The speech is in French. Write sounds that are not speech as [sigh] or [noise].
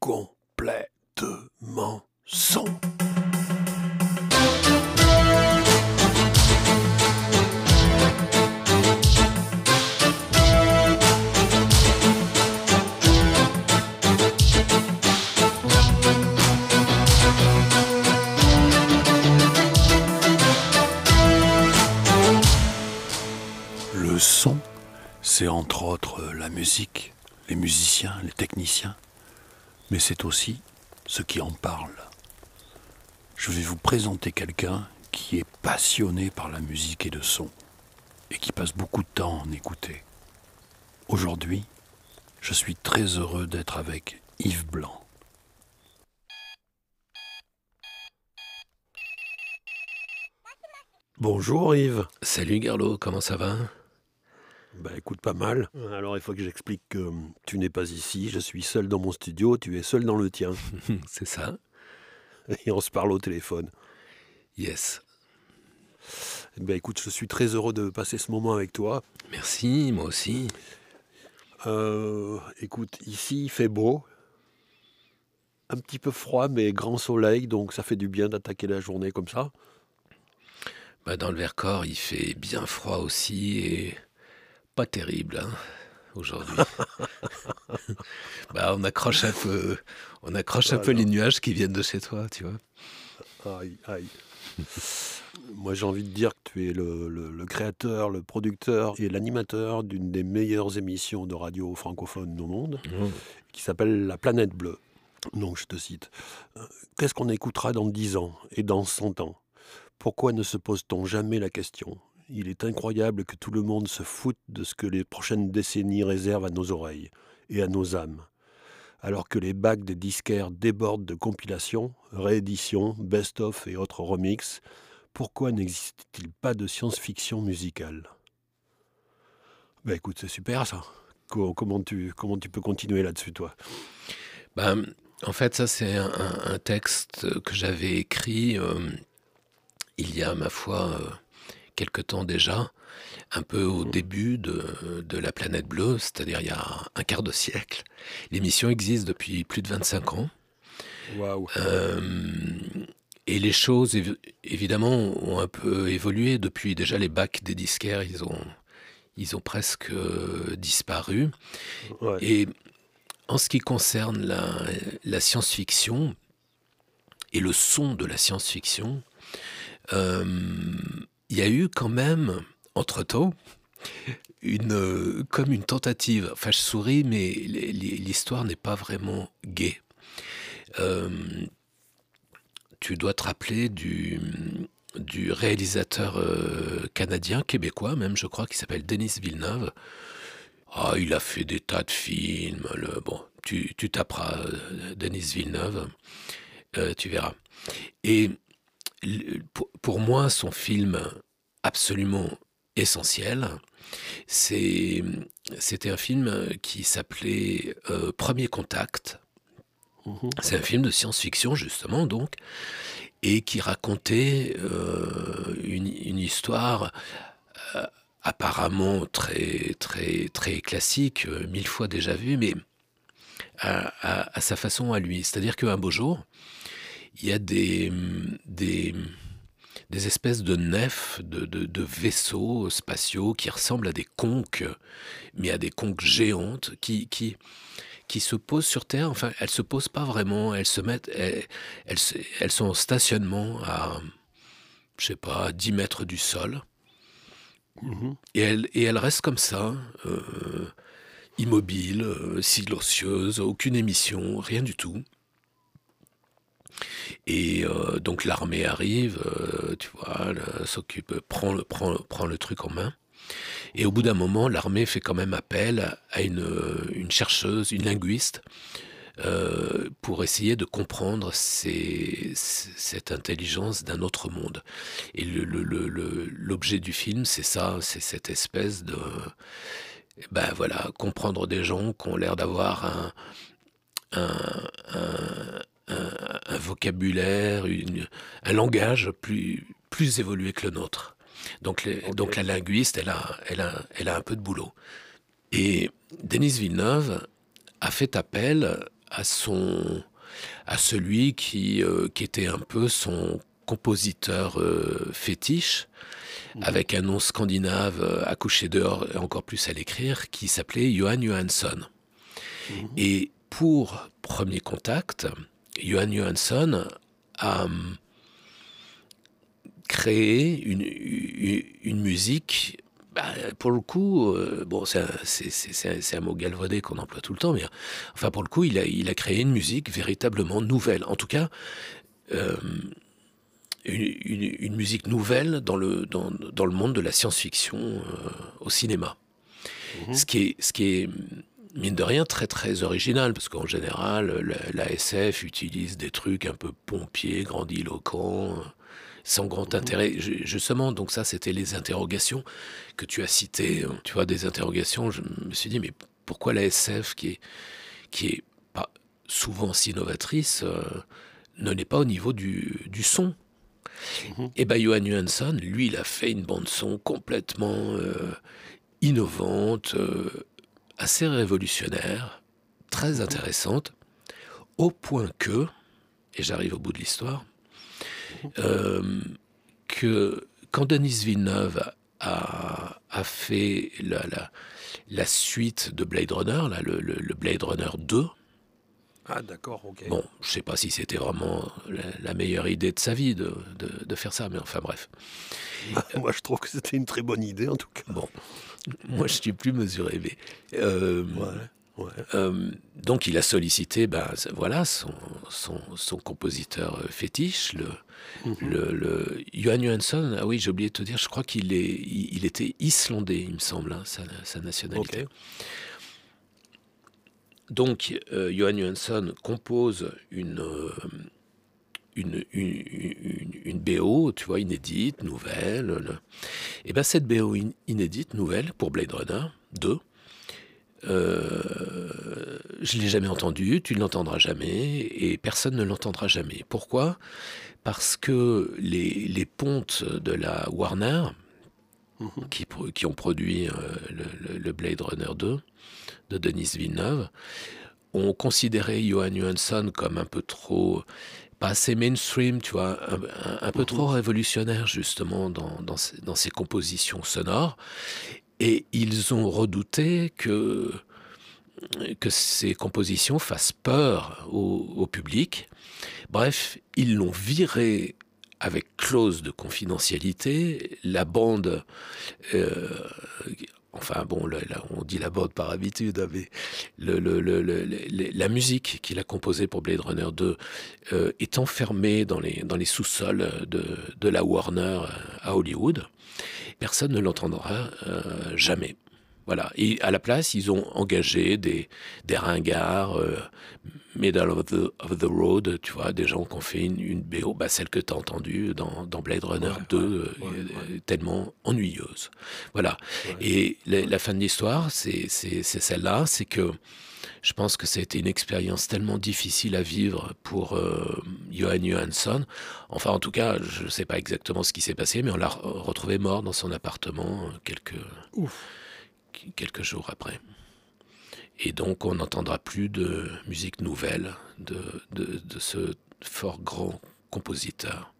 complètement son. Le son, c'est entre autres la musique, les musiciens, les techniciens, mais c'est aussi ceux qui en parlent. Je vais vous présenter quelqu'un qui est passionné par la musique et le son, et qui passe beaucoup de temps à en écouter. Aujourd'hui, je suis très heureux d'être avec Yves Blanc. Bonjour Yves. Salut Garlo, comment ça va? Bah écoute pas mal. Alors il faut que j'explique que hum, tu n'es pas ici, je suis seul dans mon studio, tu es seul dans le tien. [laughs] C'est ça Et on se parle au téléphone. Yes. Ben écoute, je suis très heureux de passer ce moment avec toi. Merci, moi aussi. Euh, écoute, ici il fait beau. Un petit peu froid, mais grand soleil, donc ça fait du bien d'attaquer la journée comme ça. Bah, dans le Vercors, il fait bien froid aussi et pas terrible hein, aujourd'hui. [laughs] bah, on accroche un peu, on accroche un peu Voilà. les nuages qui viennent de chez toi, tu vois. Aïe, aïe. Moi, j'ai envie de dire que tu es le, le- le créateur, le producteur et l'animateur d'une des meilleures émissions de radio francophone au monde, qui s'appelle La Planète Bleue. Donc, je te cite. Euh, Qu'est-ce qu'on écoutera dans 10 ans et dans 100 ans? Pourquoi ne se pose-t-on jamais la question? Il est incroyable que tout le monde se foute de ce que les prochaines décennies réservent à nos oreilles et à nos âmes. Alors que les bacs des disquaires débordent de compilations, rééditions, best-of et autres remixes, pourquoi n'existe-t-il pas de science-fiction musicale? Bah écoute, c'est super ça. Co- Comment tu, comment tu peux continuer là-dessus, toi? Bah, en fait, ça c'est un texte que j'avais écrit euh, il y a, ma foi, euh, quelque temps déjà, un peu au début de, de La Planète Bleue, c'est-à-dire il y a un quart de siècle. L'émission existe depuis plus de 25 ans. Waouh Euh, et les choses, évi- évidemment, ont un peu évolué depuis déjà les bacs des disquaires, ils ont, ils ont presque euh, disparu. Ouais. Et en ce qui concerne la, la science-fiction et le son de la science-fiction, euh, il y a eu quand même, entre-temps, une, euh, comme une tentative. Enfin, je souris, mais l'histoire n'est pas vraiment gaie. Euh, tu dois te rappeler du, du réalisateur euh, canadien, québécois même, je crois, qui s'appelle Denis Villeneuve. Ah, il a fait des tas de films. Bon, tu, tu taperas Denis Villeneuve, tu verras. Et pour, moi, son film absolument essentiel, c'était un film qui s'appelait euh, Premier Contact. Mhm. C'est un film de science-fiction, justement, donc, et qui racontait euh, une, une histoire euh, apparemment très, très, très classique, mille fois déjà vue, mais à, à- à sa façon à lui. C'est-à-dire qu'un beau jour, il y a des, des, des espèces de nefs, de, de- de vaisseaux spatiaux qui ressemblent à des conques, mais à des conques géantes, qui, qui, qui se posent sur Terre. Enfin, elles se posent pas vraiment. Elles se mettent, elles, elles, sont en stationnement à, je sais pas, 10 mètres du sol. Mhm. Et elles, et elles restent comme ça, euh, immobiles, euh, silencieuses, aucune émission, rien du tout. Et euh, donc l'armée arrive, euh, tu vois, elle, s'occupe, prend le, prend, prend le truc en main. Et au bout d'un moment, l'armée fait quand même appel à une, euh, une chercheuse, une linguiste, euh, pour essayer de comprendre cette intelligence d'un autre monde. Et l'objet du film, c'est ça, c'est cette espèce de... Ben voilà, comprendre des gens qui ont l'air d'avoir un- un- un vocabulaire, une- un langage plus, plus évolué que le nôtre. Donc, les- donc la linguiste, elle a, elle, a, elle a un peu de boulot. Et Denis Villeneuve a fait appel à son à celui qui, euh, qui était un peu son compositeur euh, fétiche, mhm. avec un nom scandinave euh, à coucher dehors et encore plus à l'écrire, qui s'appelait Johan Johansson. Mhm. Et pour premier contact, Johan Johansson a hum, créé une, une, musique bah, pour le coup, bon, c'est un, mot galvaudé qu'on emploie tout le temps, mais enfin, pour le coup, il a, il a créé une musique véritablement nouvelle. En tout cas, une, musique nouvelle dans le, dans, dans le monde de la science-fiction euh, au cinéma. Ce, qui est, ce qui est, mine de rien, très très original, parce qu'en général, la, SF utilise des trucs un peu pompiers, grandiloquents, sans grand mhm. intérêt. Justement, donc ça, c'était les interrogations que tu as citées. Tu vois, des interrogations, je me suis dit, mais pourquoi la SF, qui est, qui est pas souvent si novatrice, euh, ne l'est pas au niveau du, du son? Mhm. Et bien, Johan Johansson, lui, il a fait une bande-son complètement euh, innovante, euh, assez révolutionnaire, très intéressante, au point que, et j'arrive au bout de l'histoire, euh, que quand Denis Villeneuve a, a fait la, la, la, suite de Blade Runner, là, le, le Blade Runner 2, ah d'accord, ok. Bon, je sais pas si c'était vraiment la, meilleure idée de sa vie de, de, faire ça, mais enfin bref. [laughs] Moi je trouve que c'était une très bonne idée en tout cas. Bon, [laughs] moi je suis plus mesuré, mais... Euh, euh, donc il a sollicité, ben, voilà, son, son, son compositeur euh, fétiche, le, mhm. le, le, Johan Johansson. Ah oui, j'ai oublié de te dire, je crois qu'il est, il, était islandais, il me semble, hein, sa, sa, nationalité. Donc, euh, Johan Johansson compose une, euh, une, une, BO, tu vois, inédite, nouvelle. Et bien, cette BO inédite, nouvelle, pour Blade Runner 2, euh, je ne l'ai jamais entendue, tu ne l'entendras jamais, et personne ne l'entendra jamais. Pourquoi? Parce que les, les pontes de la Warner, mhm. qui, qui, ont produit le, le, Blade Runner 2, de Denis Villeneuve, ont considéré Johan Johansson comme un peu trop, pas assez mainstream, tu vois, un, peu trop mhm. révolutionnaire justement dans, dans, ses, compositions sonores. Et ils ont redouté que, que ces compositions fassent peur au, public. Bref, ils l'ont viré avec clause de confidentialité. La bande euh, enfin bon, on dit la bande par habitude, mais la musique qu'il a composée pour Blade Runner 2 euh, est enfermée dans les, sous-sols de, la Warner à Hollywood. Personne ne l'entendra euh, jamais. Voilà. Et à la place, ils ont engagé des, des ringards, euh, Medal of the, of the, Road, tu vois, des gens qui ont fait une, une BO, bah, celle que tu as entendue dans, dans, Blade Runner 2, euh, tellement ennuyeuse. Voilà. Et la, fin de l'histoire, c'est celle-là, c'est que je pense que ça a été une expérience tellement difficile à vivre pour euh, Johan Johansson. Enfin, en tout cas, je ne sais pas exactement ce qui s'est passé, mais on l'a retrouvé mort dans son appartement quelques... Ouf quelques jours après. Et donc on n'entendra plus de musique nouvelle de, de, ce fort grand compositeur.